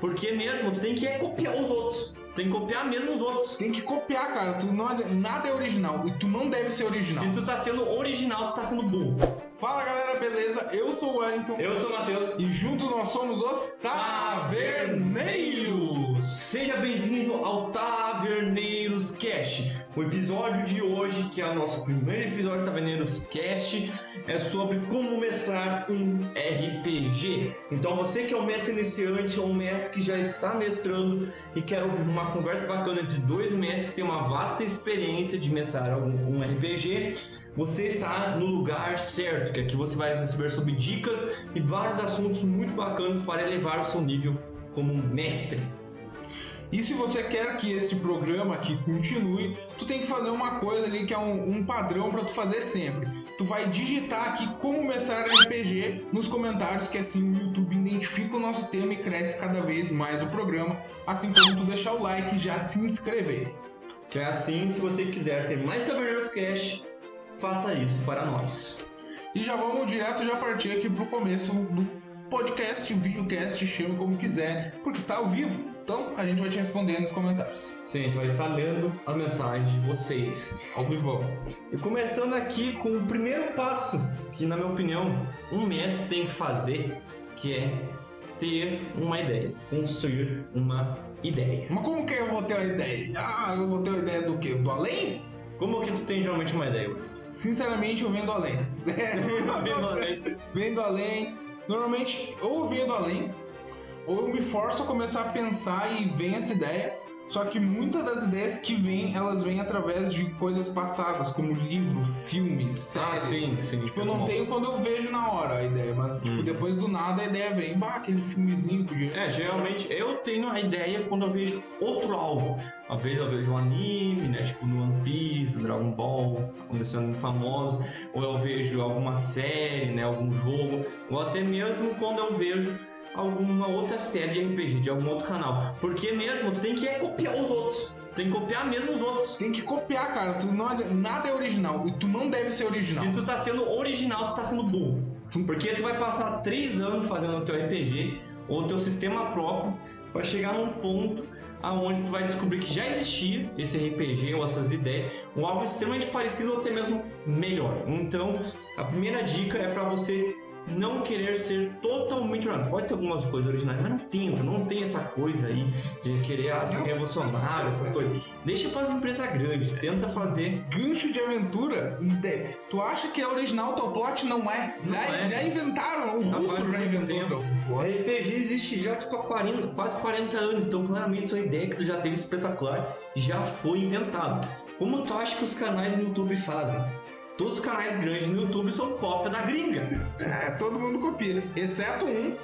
Porque mesmo, tu tem que é copiar os outros. Tu tem que copiar mesmo os outros. Tem que copiar, cara. Tu não, nada é original. E tu não deve ser original. Se tu tá sendo original, tu tá sendo burro. Fala galera, beleza? Eu sou o Wellington. Eu sou o Matheus. E juntos nós somos os Taverneiros. Seja bem-vindo ao Taverneiros Cast. O episódio de hoje, que é o nosso primeiro episódio do Taverneiros Cast, é sobre como mestrar um RPG. Então você que é um mestre iniciante ou um mestre que já está mestrando e quer ouvir uma conversa bacana entre dois mestres que têm uma vasta experiência de mestrar um, um RPG, você está no lugar certo, que aqui você vai receber sobre dicas e vários assuntos muito bacanas para elevar o seu nível como mestre. E se você quer que este programa aqui continue, tu tem que fazer uma coisa ali que é um, um padrão para tu fazer sempre. Tu vai digitar aqui como mestrar RPG nos comentários, que assim o YouTube identifica o nosso tema e cresce cada vez mais o programa, assim como tu deixar o like e já se inscrever. Que é assim, se você quiser ter mais Taverneiros Cash, faça isso para nós. E já vamos direto já partir aqui pro começo do podcast, videocast, chame como quiser, porque está ao vivo. Então a gente vai te responder nos comentários. Sim, a gente vai estar lendo a mensagem de vocês. Ao vivo. E começando aqui com o primeiro passo, que na minha opinião, um mestre tem que fazer, que é ter uma ideia, construir uma ideia. Mas como que eu vou ter uma ideia? Ah, eu vou ter uma ideia do quê? Do além? Como que tu tem geralmente uma ideia? Sinceramente, eu vendo além. Vendo além. vendo além. Normalmente, ou eu vendo além, ou eu me forço a começar a pensar e vem essa ideia. Só que muitas das ideias que vêm, elas vêm através de coisas passadas, como livro, filmes, Ah, séries. sim, sim. Tipo, eu não tenho quando eu vejo na hora a ideia, mas tipo, Hum. depois do nada a ideia vem. Bah, aquele filmezinho podia. É, geralmente eu tenho a ideia quando eu vejo outro algo. Às vezes eu vejo um anime, né? Tipo no One Piece, no Dragon Ball, acontecendo famoso. Ou eu vejo alguma série, né? Algum jogo. Ou até mesmo quando eu vejo alguma outra série de RPG, de algum outro canal. Porque mesmo tu tem que copiar os outros. Tem que copiar mesmo os outros. Tem que copiar, cara. Tu não, nada é original. E tu não deve ser original. Se tu tá sendo original, tu tá sendo burro. Porque tu vai passar três anos fazendo o teu RPG ou o teu sistema próprio para chegar num ponto aonde tu vai descobrir que já existia esse RPG ou essas ideias, ou algo extremamente parecido ou até mesmo melhor. Então, a primeira dica é para você não querer ser totalmente original. Pode ter algumas coisas originais, mas não tenta, não tem essa coisa aí de querer ah, ser revolucionário, essas coisas. Deixa para as empresas grandes, tenta fazer Gancho de aventura. Tu acha que é original teu plot? Não é. Não já, é. já inventaram, o Há russo já inventou teu O plot. RPG existe já tipo há 40, quase 40 anos, então claramente sua ideia que tu já teve espetacular já foi inventada. Como tu acha que os canais no YouTube fazem? Todos os canais grandes no YouTube são cópia da gringa. É, todo mundo copia, exceto um,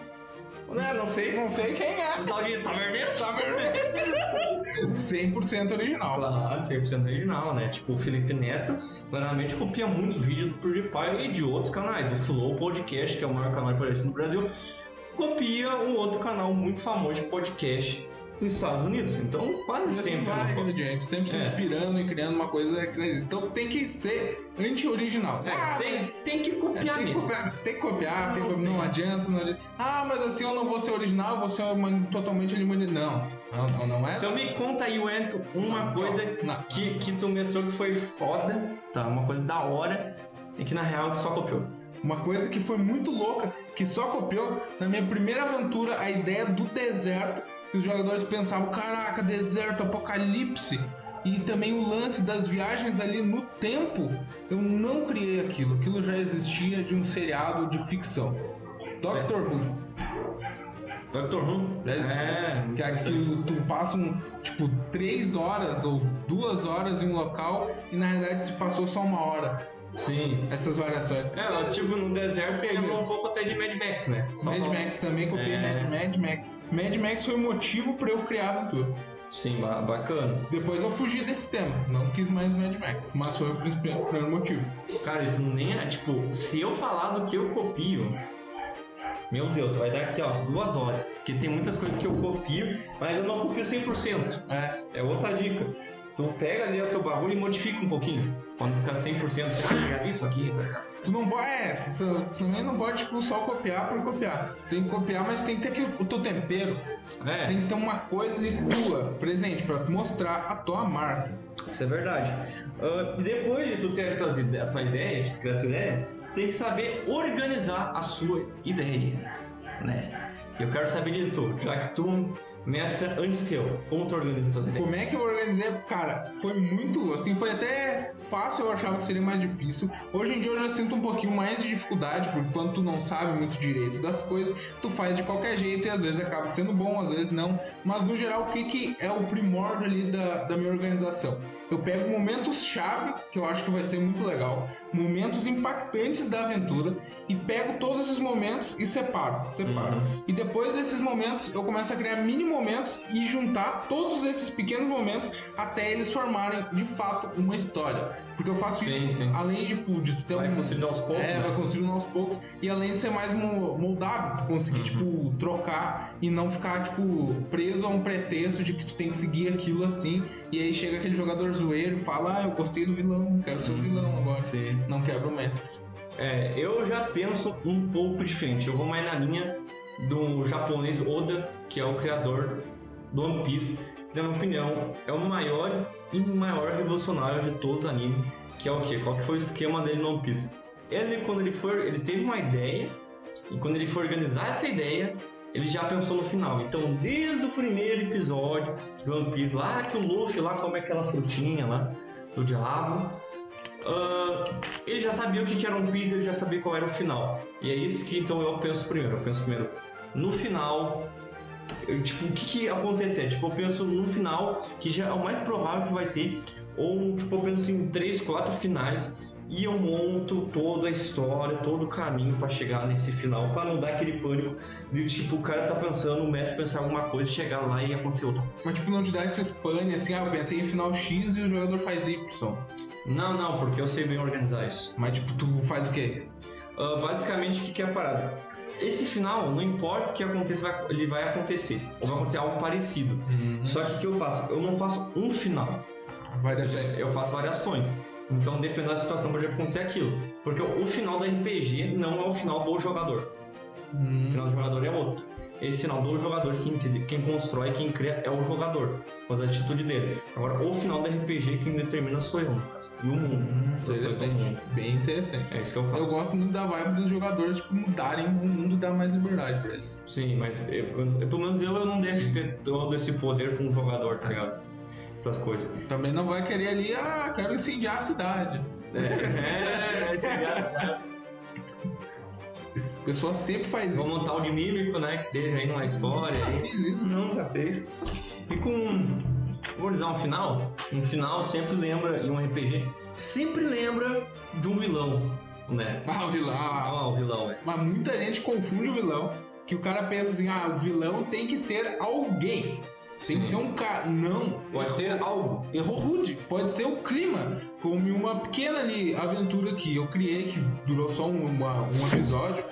Né? Não sei. não sei quem é. O tal de Taverneiro? Taverneiro. 100% original. Claro, 100% original, né? Tipo, o Felipe Neto claramente copia muitos vídeos do PewDiePie e de outros canais. O Flow Podcast, que é o maior canal de podcast no Brasil, copia um outro canal muito famoso de podcast dos Estados Unidos. Então, quase Sempre é gente, sempre se É. inspirando e criando uma coisa que não existe. Então tem que ser anti-original. É, Ah, tem, mas- tem que É, copiar tem, que copiar, tem que copiar, tem que Não copiar, não adianta, não adianta. Ah, mas assim eu não vou ser original, vou ser uma, totalmente eliminado. Não, não, não, não é. Então me conta aí, Wento, uma Não, coisa não. que, que tu mestrou que foi foda, tá? Uma coisa da hora e que na real tu só copiou. Uma coisa que foi muito louca, que só copiou na minha primeira aventura a ideia do deserto, que os jogadores pensavam, caraca, deserto, apocalipse. E também o lance das viagens ali no tempo, eu não criei aquilo. Aquilo já existia de um seriado de ficção. Doctor Who. Dr. Who? Já existe. É, Que aqui tu passa um, tipo, três horas ou duas horas em um local e na realidade se passou só uma hora. Sim. Essas variações. É, tipo, no deserto lembra um pouco até de Mad Max, né? Só Mad pra- Max também, copiei É. Mad, Mad Max. Mad Max foi o motivo pra eu criar a aventura. Sim, ba- bacana. Depois eu fugi desse tema, não quis mais Mad Max, mas foi o primeiro motivo. Cara, tu nem é, tipo, se eu falar do que eu copio, meu Deus, vai dar aqui, ó, duas horas. Porque tem muitas coisas que eu copio, mas eu não copio 100%. É, É outra dica. Tu pega ali o teu bagulho e modifica um pouquinho. Quando ficar 100% você vai isso aqui, tá? Tu não pode, é, tu, tu também não pode tipo, só copiar por copiar. Tem que copiar, mas tem que ter aqui o, o teu tempero. É. Tem que ter uma coisa ali tua, presente, pra mostrar a tua marca. Isso é verdade. Uh, depois de tu ter a tua ideia, a tua ideia, de tu criar a tua ideia, tu tem que saber organizar a sua ideia, né? Eu quero saber de tu, já que tu mestra antes que eu, como tu organiza tuas ideias? Como é que eu organizei? Cara, foi muito, assim, foi até fácil, eu achava que seria mais difícil. Hoje em dia eu já sinto um pouquinho mais de dificuldade, porque quando tu não sabe muito direito das coisas, tu faz de qualquer jeito e às vezes acaba sendo bom, às vezes não. Mas no geral, o que, que é o primórdio ali da, da minha organização? Eu pego momentos-chave, que eu acho que vai ser muito legal, momentos impactantes da aventura, e pego todos esses momentos e separo, separo. Uhum. E depois desses momentos, eu começo a criar mini momentos e juntar todos esses pequenos momentos até eles formarem, de fato, uma história. Porque eu faço Sim, isso, sim. além de, tipo, de tu ter Vai um... construindo aos poucos, É, né? vai construindo aos poucos. E além de ser mais mo- moldável, tu conseguir, Uhum. tipo, trocar e não ficar, tipo, preso a um pretexto de que tu tem que seguir aquilo assim. E aí chega aquele jogador zoeiro e fala, ah, eu gostei do vilão, quero ser o vilão agora. Uhum. Sim. Não quebra o mestre. É, eu já penso um pouco diferente. Eu vou mais na linha do japonês Oda, que é o criador do One Piece, que, na minha opinião, é o maior e maior revolucionário de todos os animes, que é o quê? Qual que foi o esquema dele no One Piece? Ele, quando ele for, ele teve uma ideia, e quando ele for organizar essa ideia, ele já pensou no final. Então, desde o primeiro episódio de One Piece, lá que o Luffy lá come aquela frutinha lá do diabo, ele já sabia o que era um Piece, ele já sabia qual era o final. E é isso que então eu penso primeiro. Eu penso primeiro no final. eu, tipo, o que que acontecer? Tipo, eu penso no final, que já é o mais provável que vai ter. Ou, tipo, eu penso em três, quatro finais. E eu monto toda a história, todo o caminho pra chegar nesse final, pra não dar aquele pânico de tipo, o cara tá pensando, o mestre pensar alguma coisa, chegar lá e acontecer outra coisa. Mas, tipo, não te dá esse pane assim, ah, eu pensei em final X e o jogador faz Y. Não, não, porque eu sei bem organizar isso. Mas, tipo, tu faz o quê? Ah, basicamente, o que, que é a parada? Esse final, não importa o que aconteça, vai- ele vai acontecer. Ou vai acontecer algo parecido. Só que o que eu faço? Eu não faço um final. Variações. Eu faço variações. Então, dependendo da situação, pode acontecer aquilo. Porque o final do RPG não é o final do jogador. O Hum, final do jogador é outro. Esse final do jogador, quem, quem constrói, quem cria é o jogador. Com a atitude dele. Agora, o final do RPG, quem determina sou eu, no caso. E o mundo. hum, Eu mundo. interessante. Bem interessante. É isso que eu faço. Eu gosto muito da vibe dos jogadores, tipo, mudarem o mundo e dar mais liberdade pra eles. Sim, mas eu, eu- pelo menos eu, eu não deixo de ter todo esse poder com um jogador, tá ligado? Essas coisas. Também não vai querer ali, ah, quero incendiar a cidade. É, é, esse engraçado. A pessoa sempre faz Vou isso. montar o de mímico, né? Que teve aí numa história. Aí. fiz isso. Nunca fez. E com. Vou dizer um final. Um final sempre lembra, em um RPG, sempre lembra de um vilão, né? Ah, o vilão. ah, o vilão, é. Mas muita gente confunde o vilão. Que o cara pensa assim, ah, o vilão tem que ser alguém. Tem que Sim. ser um cara. Não. Pode ser algo. Errou rude. Pode ser o clima. Como uma pequena ali aventura que eu criei, que durou só um, uma- um episódio,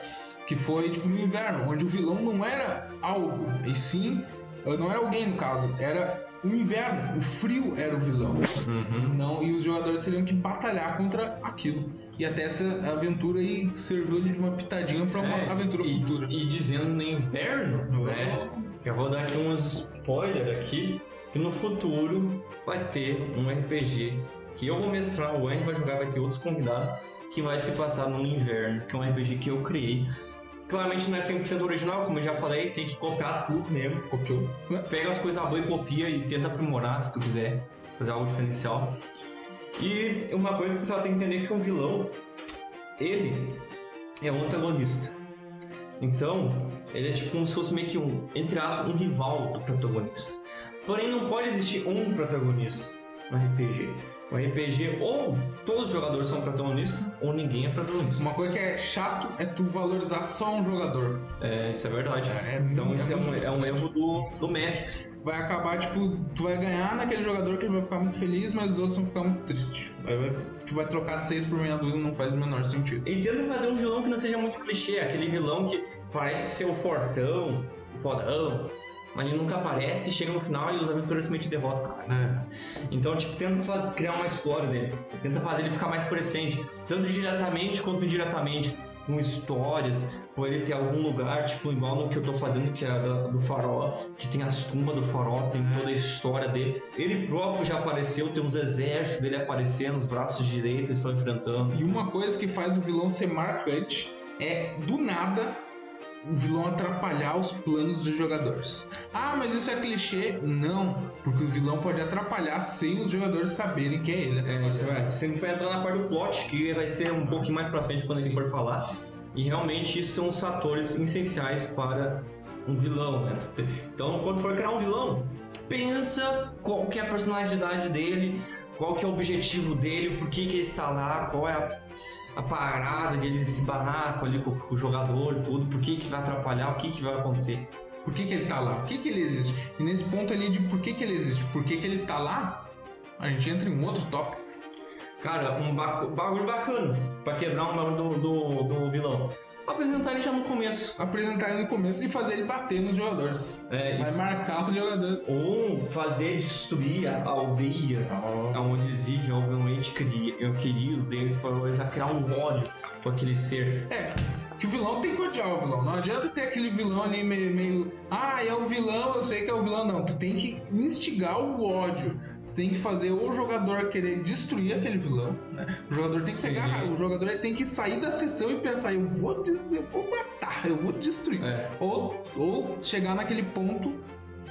que foi tipo no inverno, onde o vilão não era algo, e sim, não era alguém no caso, era o inverno, o frio era o vilão. Uhum. Não, e os jogadores teriam que batalhar contra aquilo. E até essa aventura aí serviu de uma pitadinha pra uma É, aventura e, futura. E dizendo no inverno, né? Eu vou dar aqui uns spoilers aqui, que no futuro vai ter um RPG que eu vou mestrar, o Andy vai jogar, vai ter outros convidados, que vai se passar no inverno, que é um RPG que eu criei. Claramente não é 100% original, como eu já falei, tem que copiar tudo mesmo. Copiou. Pega as coisas boas e copia e tenta aprimorar se tu quiser fazer algo diferencial. E uma coisa que o pessoal tem que entender é que um vilão, ele é um antagonista. Então, ele é tipo como se fosse meio que um, entre aspas, um rival do protagonista. Porém, não pode existir um protagonista no RPG. O RPG, ou todos os jogadores são protagonistas, ou ninguém é protagonista. Uma coisa que é chato é tu valorizar só um jogador. É, isso é verdade. É, então, é isso é um, é um erro do, do mestre. Vai acabar, tipo, tu vai ganhar naquele jogador que ele vai ficar muito feliz, mas os outros vão ficar muito tristes. Aí vai, tu vai trocar seis por meia dúzia não faz o menor sentido. E tenta fazer um vilão que não seja muito clichê, aquele vilão que parece ser o fortão, o fodão, mas ele nunca aparece, chega no final e os aventureiros simplesmente derrotam o cara. É. Então, tipo, tenta faz- criar uma história dele, tenta fazer ele ficar mais presente, tanto diretamente quanto indiretamente, com histórias, com ele ter algum lugar, tipo, igual no que eu tô fazendo, que é da- do farol, que tem as tumbas do farol, tem toda a história dele. Ele próprio já apareceu, tem os exércitos dele aparecendo, os braços direitos estão enfrentando. E uma coisa que faz o vilão ser marcante é, do nada, o vilão atrapalhar os planos dos jogadores. Ah, mas isso é clichê? Não, porque o vilão pode atrapalhar sem os jogadores saberem que é ele. É, isso vai, gente vai entrar na parte do plot, que vai ser um pouquinho mais pra frente quando ele for falar. E realmente isso são os fatores essenciais para um vilão, né? Então, quando for criar um vilão, pensa qual que é a personalidade dele, qual que é o objetivo dele, por que, que ele está lá, qual é a, a parada dele, esse barraco ali com, o jogador e tudo, por que, que vai atrapalhar, o que, que vai acontecer. Por que, que ele tá lá? Por que, que ele existe? E nesse ponto ali de por que, que ele existe, por que, que ele tá lá, a gente entra em um outro tópico. Cara, um ba- bagulho bacana pra quebrar um bagulho do, do, do vilão. Apresentar ele já no começo. Apresentar ele no começo e fazer ele bater nos jogadores. É, Vai isso. marcar os jogadores. Ou fazer destruir a aldeia onde eles vivem, obviamente, cri- o querido deles, para eles criar um ódio com aquele ser. É, que o vilão tem que odiar o vilão. Não adianta ter aquele vilão ali meio, meio. Ah, é o vilão, eu sei que é o vilão. Não, tu tem que instigar o ódio. Tem que fazer o jogador querer destruir aquele vilão. Né? O jogador tem que pegar. O jogador tem que sair da sessão e pensar: eu vou, des- eu vou matar, eu vou destruir. É. Ou, ou chegar naquele ponto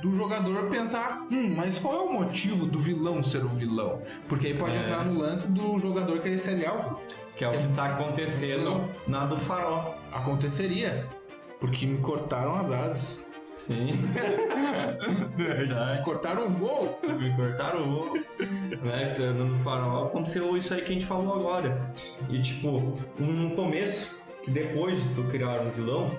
do jogador pensar, hum, mas qual é o motivo do vilão ser o vilão? Porque aí pode É. entrar no lance do jogador querer se aliar ao vilão. Que é o que tá acontecendo na do farol. Aconteceria, porque me cortaram as asas. Sim. Verdade. Cortaram o voo. Me cortaram o ovo, né? No farol aconteceu isso aí que a gente falou agora. E tipo, um começo, que depois de tu criar um vilão,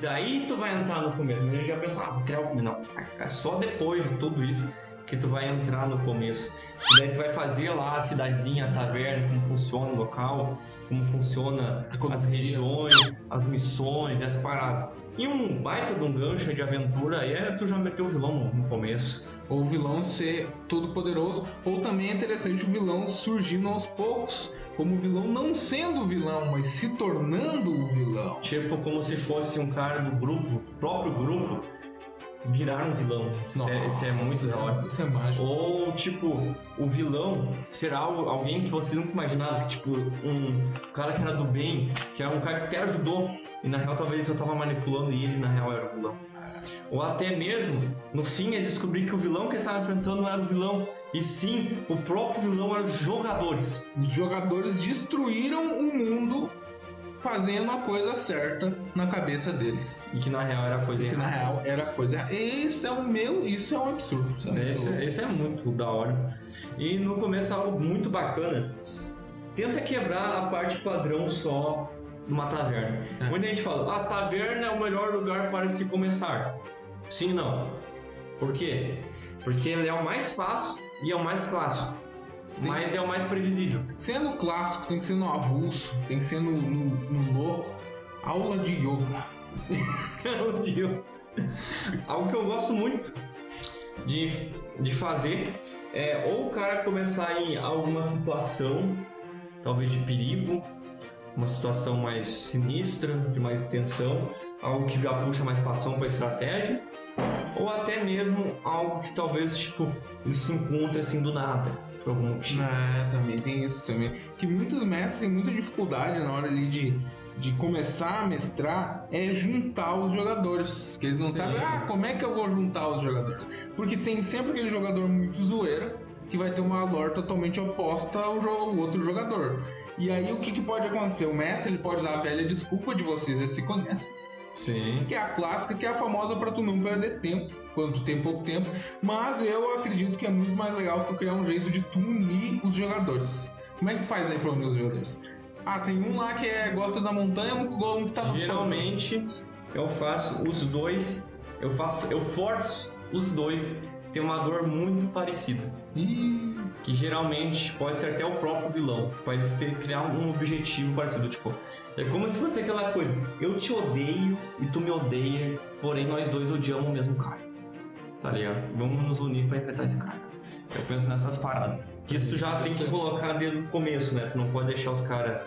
daí tu vai entrar no começo. Mas a gente já pensa, ah, vou criar vilão. Não, é só depois de tudo isso que tu vai entrar no começo. E daí tu vai fazer lá a cidadezinha, a taverna, como funciona o local, como funciona as regiões, as missões e as paradas. E um baita de um gancho de aventura aí é tu já meteu o vilão no- no começo. Ou o vilão ser todo poderoso, ou também é interessante o vilão surgindo aos poucos, como o vilão não sendo o vilão, mas se tornando o vilão. Tipo, como se fosse um cara do grupo, próprio grupo, virar um vilão. Isso, é, isso é muito da hora. Isso é mágico. Ou, tipo, o vilão será al- alguém que vocês nunca imaginaram, que, tipo, um cara que era do bem, que era um cara que até ajudou, e na real talvez eu tava manipulando e ele na real era o vilão. Ou até mesmo, no fim, eles descobrir que o vilão que eles estavam enfrentando não era o vilão, e sim, o próprio vilão eram os jogadores. Os jogadores destruíram o mundo fazendo a coisa certa na cabeça deles. E que na real era a coisa Que na errada. real era coisa. Esse é o meu, isso é um absurdo. Sabe? Esse, esse é muito da hora. E no começo é algo muito bacana. Tenta quebrar a parte padrão só numa taverna. É. Muita gente fala, a taverna é o melhor lugar para se começar. Sim e não. Por quê? Porque ele é o mais fácil e é o mais clássico. Sim. Mas é o mais previsível. Tem que ser no clássico, tem que ser no avulso, tem que ser no, no, no louco. Aula de yoga. Meu Deus. Algo que eu gosto muito de, de fazer é ou o cara começar em alguma situação, talvez de perigo, uma situação mais sinistra, de mais tensão, algo que já puxa mais passão para estratégia, ou até mesmo algo que talvez tipo ele se encontre assim do nada, por algum motivo. É, também tem isso também. Que muitos mestres têm muita dificuldade na hora ali de, de começar a mestrar é juntar os jogadores. Que eles não Sim. sabem, ah, como é que eu vou juntar os jogadores? Porque tem sempre aquele jogador muito zoeira que vai ter uma lore totalmente oposta ao jo- ao outro jogador. E aí o que, que pode acontecer? O mestre ele pode usar a velha desculpa de vocês, eles se conhecem Sim. que é a clássica, que é a famosa pra tu não perder tempo, quando tu tem pouco tempo. Mas eu acredito que é muito mais legal tu criar um jeito de tu unir os jogadores. Como é que faz aí pra unir os jogadores? Ah, tem um lá que é, gosta da montanha, um, um que tá no Geralmente eu faço os dois, eu faço, eu forço os dois ter uma dor muito parecida. pântano. Que geralmente pode ser até o próprio vilão, para eles terem criar um objetivo parecido. Tipo, é como se fosse aquela coisa, eu te odeio e tu me odeia, porém nós dois odiamos o mesmo cara. tá ligado? Vamos nos unir pra enfrentar esse cara. Eu penso nessas paradas. Que isso tu já tem que colocar desde o começo, né? Tu não pode deixar os caras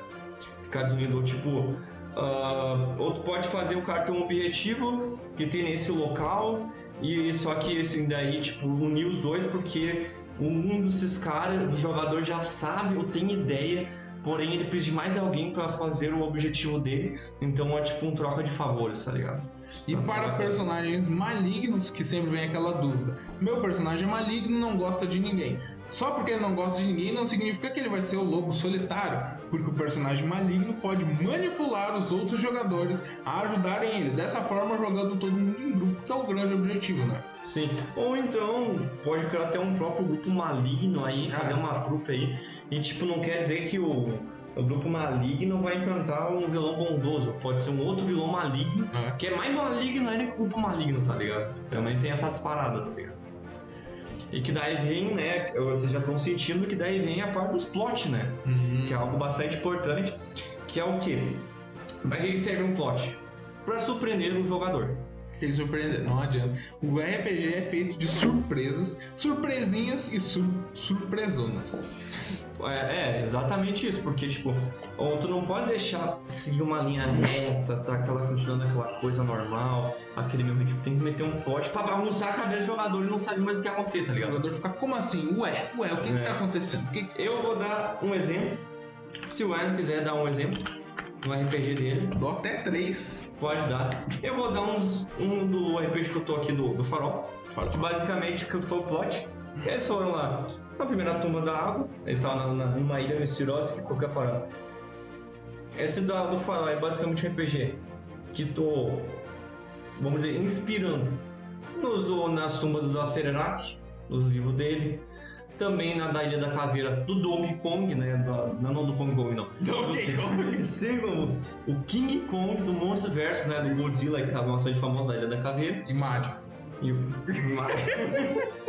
ficar desunidos. Ou tipo, ah, ou tu pode fazer o cara ter um objetivo que tem nesse local, e só que esse daí, tipo, unir os dois porque um desses caras, do jogador, já sabe ou tem ideia, porém ele precisa de mais alguém pra fazer o objetivo dele. Então é tipo um troca de favores, tá ligado? E para personagens malignos, que sempre vem aquela dúvida. Meu personagem é maligno não gosta de ninguém. Só porque ele não gosta de ninguém não significa que ele vai ser o lobo solitário, porque o personagem maligno pode manipular os outros jogadores a ajudarem ele, dessa forma jogando todo mundo em grupo, que é o grande objetivo, né? Sim. Ou então pode criar até um próprio grupo maligno aí, Ah. fazer uma trupe aí. E tipo, não quer dizer que o, o grupo maligno vai encantar um vilão bondoso. Pode ser um outro vilão maligno, que é mais maligno ainda que o grupo maligno, tá ligado? Também tem essas paradas, tá ligado? E que daí vem, né? Vocês já estão sentindo que daí vem a parte dos plot, né? Uhum. que é algo bastante importante, que é o quê? Para que serve um plot? Para surpreender o jogador. Tem que surpreender, não adianta. O RPG é feito de surpresas, surpresinhas e sur surpresonas. É, é, exatamente isso, porque tipo, ou tu não pode deixar seguir uma linha reta, tá aquela continuando aquela coisa normal, aquele meu ritmo, tem que meter um plot pra bagunçar a cabeça do jogador e não sabe mais o que vai acontecer, tá O ligado? jogador fica, como assim? Ué, ué, o que, que É. tá acontecendo? O que que- Eu vou dar um exemplo. Se o Ryan quiser dar um exemplo do RPG dele, Dou até três. pode dar. Eu vou dar uns, um do RPG que eu tô aqui do, do Farol. Fala. que basicamente que foi o plot. Eles foram lá na primeira tumba da água, eles estavam na, na- numa ilha misteriosa que qualquer parada. Esse da, do farol é basicamente um RPG que tô, vamos dizer, inspirando nos, nas tumbas do Acererac, nos livros dele. Também na da Ilha da Caveira do Donkey Kong, né? Da, não, não do Kong Kong, não. Donkey Kong. Sim, o, o King Kong do Monsterverse, né? Do Godzilla, que tava bastante famoso na Ilha da Caveira. E Mario. E o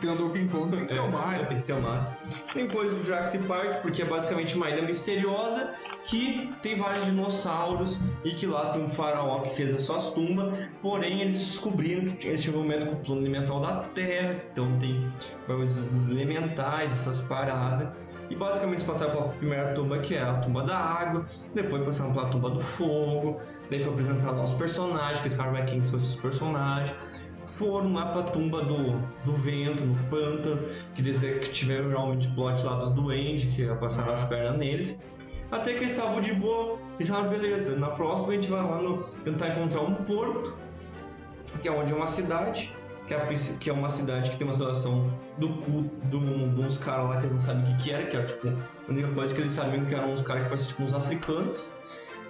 Tem o Donkey Kong, tem que ter o Mario. Tem que ter o Mario. Depois o Jurassic Park, porque é basicamente uma ilha misteriosa que tem vários dinossauros e que lá tem um faraó que fez as suas tumbas. Porém, eles descobriram que eles tinham envolvimento com o plano elemental da Terra. Então tem coisas dos elementais, essas paradas. E basicamente eles passaram pela primeira tumba, que é a tumba da água. Depois passaram pela tumba do fogo. Daí foi apresentar nossos personagens, que ficaram quem são esses personagens foram lá pra tumba do, do vento, no pântano, que eles que tiveram realmente plot lá dos duendes, que passaram as pernas neles. Até que eles estavam de boa, e já beleza, na próxima a gente vai lá no, tentar encontrar um porto, que é onde é uma cidade, que é, que é uma cidade que tem uma situação do cu um- de uns caras lá que eles não sabem o que, que era, que era tipo, a única coisa que eles sabiam que eram uns caras que pareciam tipo uns africanos.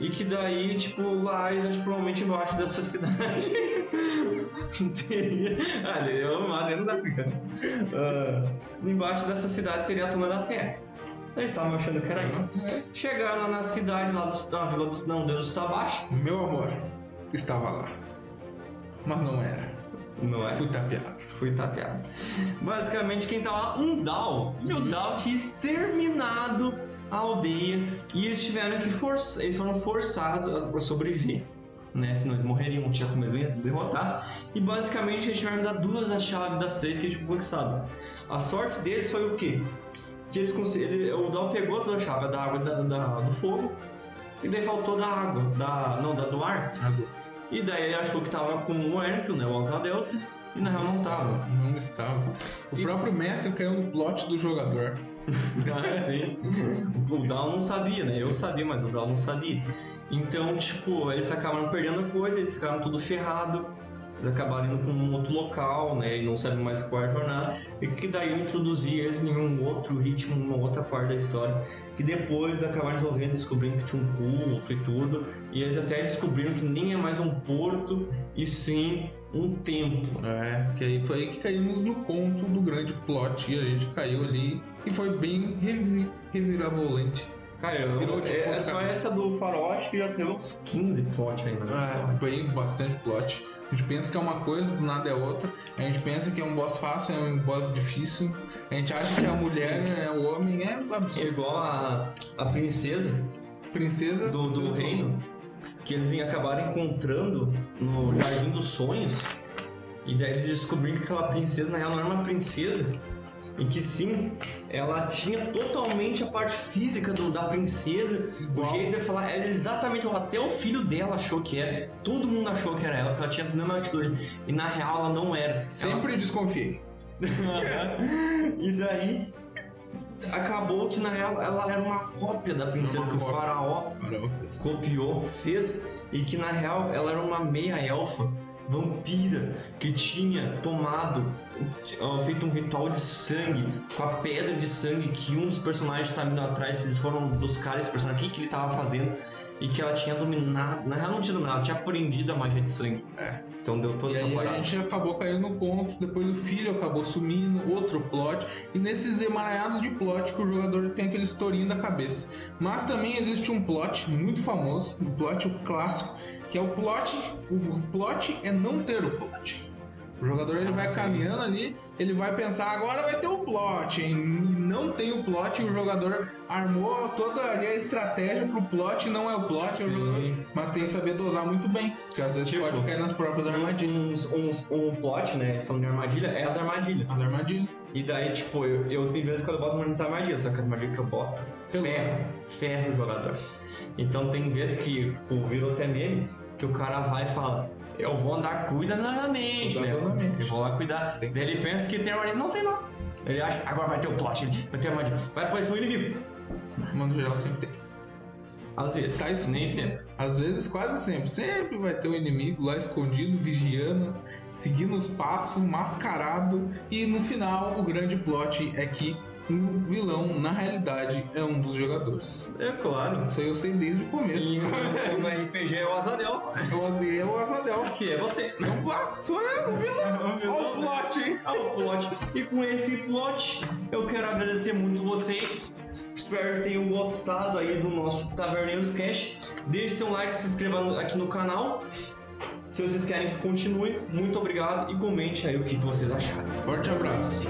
E que daí, tipo, lá eles provavelmente embaixo dessa cidade teria. Ah, eu mas nos africanos. Ah, embaixo dessa cidade teria a tumba da terra. Eles estavam achando que era isso. Chegaram lá na cidade, lá do, na vila dos. Não, Deus está abaixo. Meu amor estava lá. Mas não era. Não é? Fui tapeado. Fui tapeado. Basicamente, quem tá lá? Um Dal. E o Dal tinha exterminado a aldeia e eles tiveram que forçar, eles foram forçados a sobreviver. Né? Senão eles morreriam, tinha como eles derrotar. E basicamente eles tiveram que dar duas das chaves das três que eles tinham conquistado. A sorte deles foi o quê? Que eles cons- ele, o Dal pegou as duas chaves da água e da, da- do fogo. E daí faltou da água, da, não, da, do ar. Agora. E daí ele achou que tava com o Wellington, né? O Asa Delta. E na real não estava. Não estava. O E- próprio mestre caiu no plot do jogador. Sim. O Dal não sabia, né? Eu sabia, mas o Dal não sabia. Então, tipo, eles acabaram perdendo coisa, eles ficaram tudo ferrado. Eles acabaram indo pra um outro local, né? E não sabem mais qual é a jornada. E que daí eu introduzi eles em um outro ritmo, numa outra parte da história. Que depois acabaram descobrindo que tinha um culto e tudo. E eles até descobriram que nem é mais um porto, e sim um templo. É, que aí foi aí que caímos no conto do grande plot e a gente caiu ali e foi bem revi reviravolante. Cara, eu, Virou de é, é só essa do farol, acho que já teve uns 15 plot ainda na É, bem bastante plot. A gente pensa que é uma coisa, do nada é outra. A gente pensa que é um boss fácil, é um boss difícil. A gente acha que a mulher é o homem, é É absurdo. igual a, a princesa Princesa do, do reino, que eles acabaram encontrando no Jardim dos Sonhos. E daí eles descobriram que aquela princesa, na real, não era uma princesa. E que sim, ela tinha totalmente a parte física do- da princesa. Igual. O jeito de falar era exatamente. Até o filho dela achou que era. Todo mundo achou que era ela, porque ela tinha a mesma atitude. E na real ela não era. Sempre desconfiei. e daí acabou que na real ela era uma cópia da princesa que o faraó Caramba, fez. copiou, fez e que na real ela era uma meia elfa vampira que tinha tomado feito um ritual de sangue com a pedra de sangue que um dos personagens tá vindo atrás eles foram buscar esse personagem o que, que ele tava fazendo e que ela tinha dominado na real não tinha dominado ela tinha aprendido a magia de sangue É. então deu toda E essa aí a parada gente acabou caindo no conto, depois o filho acabou sumindo, outro plot, e nesses emaranhados de plot que o jogador tem aquele estourinho da cabeça. Mas também existe um plot muito famoso, um plot clássico, que é o plot, o plot é não ter o plot. O jogador ele Ah, vai sim. caminhando ali, ele vai pensar, agora vai ter o plot, hein? e não tem o plot, e o jogador armou toda ali a estratégia pro plot, não é o plot, é o jogador, mas tem que saber dosar muito bem, porque às vezes Tipo, pode cair nas próprias armadilhas. uns, uns, um plot, né? Falando de armadilha, é as armadilhas. As armadilhas. E daí, tipo, eu, eu tem vezes que eu boto muita armadilha, só que as armadilhas que eu boto ferro, ferro o jogador. Então tem vezes que, tipo, virou até meme, que o cara vai e fala, eu vou andar cuidadosamente, né? Eu vou lá cuidar. Tem. Daí ele pensa que tem armadilha, não tem não. Ele acha, agora vai ter o plot vai ter armadilha. Vai aparecer um inimigo. Mas no geral sempre tem. Às vezes, Tá escuro. nem sempre. Às vezes, quase sempre. Sempre vai ter um inimigo lá escondido, vigiando, seguindo os passos, mascarado. E no final, o grande plot é que o vilão, na realidade, é um dos jogadores. É claro. Isso aí eu sei desde o começo. E no, no RPG é o Azadel, Eu asei o Asadel. que é você. Não passa, sou eu, o vilão. Olha o plot, hein? ao plot. E com esse plot, eu quero agradecer muito vocês. Espero que tenham gostado aí do nosso Taverneiros Cash. Deixe seu like, se inscreva aqui no canal. Se vocês querem que continue, muito obrigado e comente aí o que vocês acharam. Forte abraço.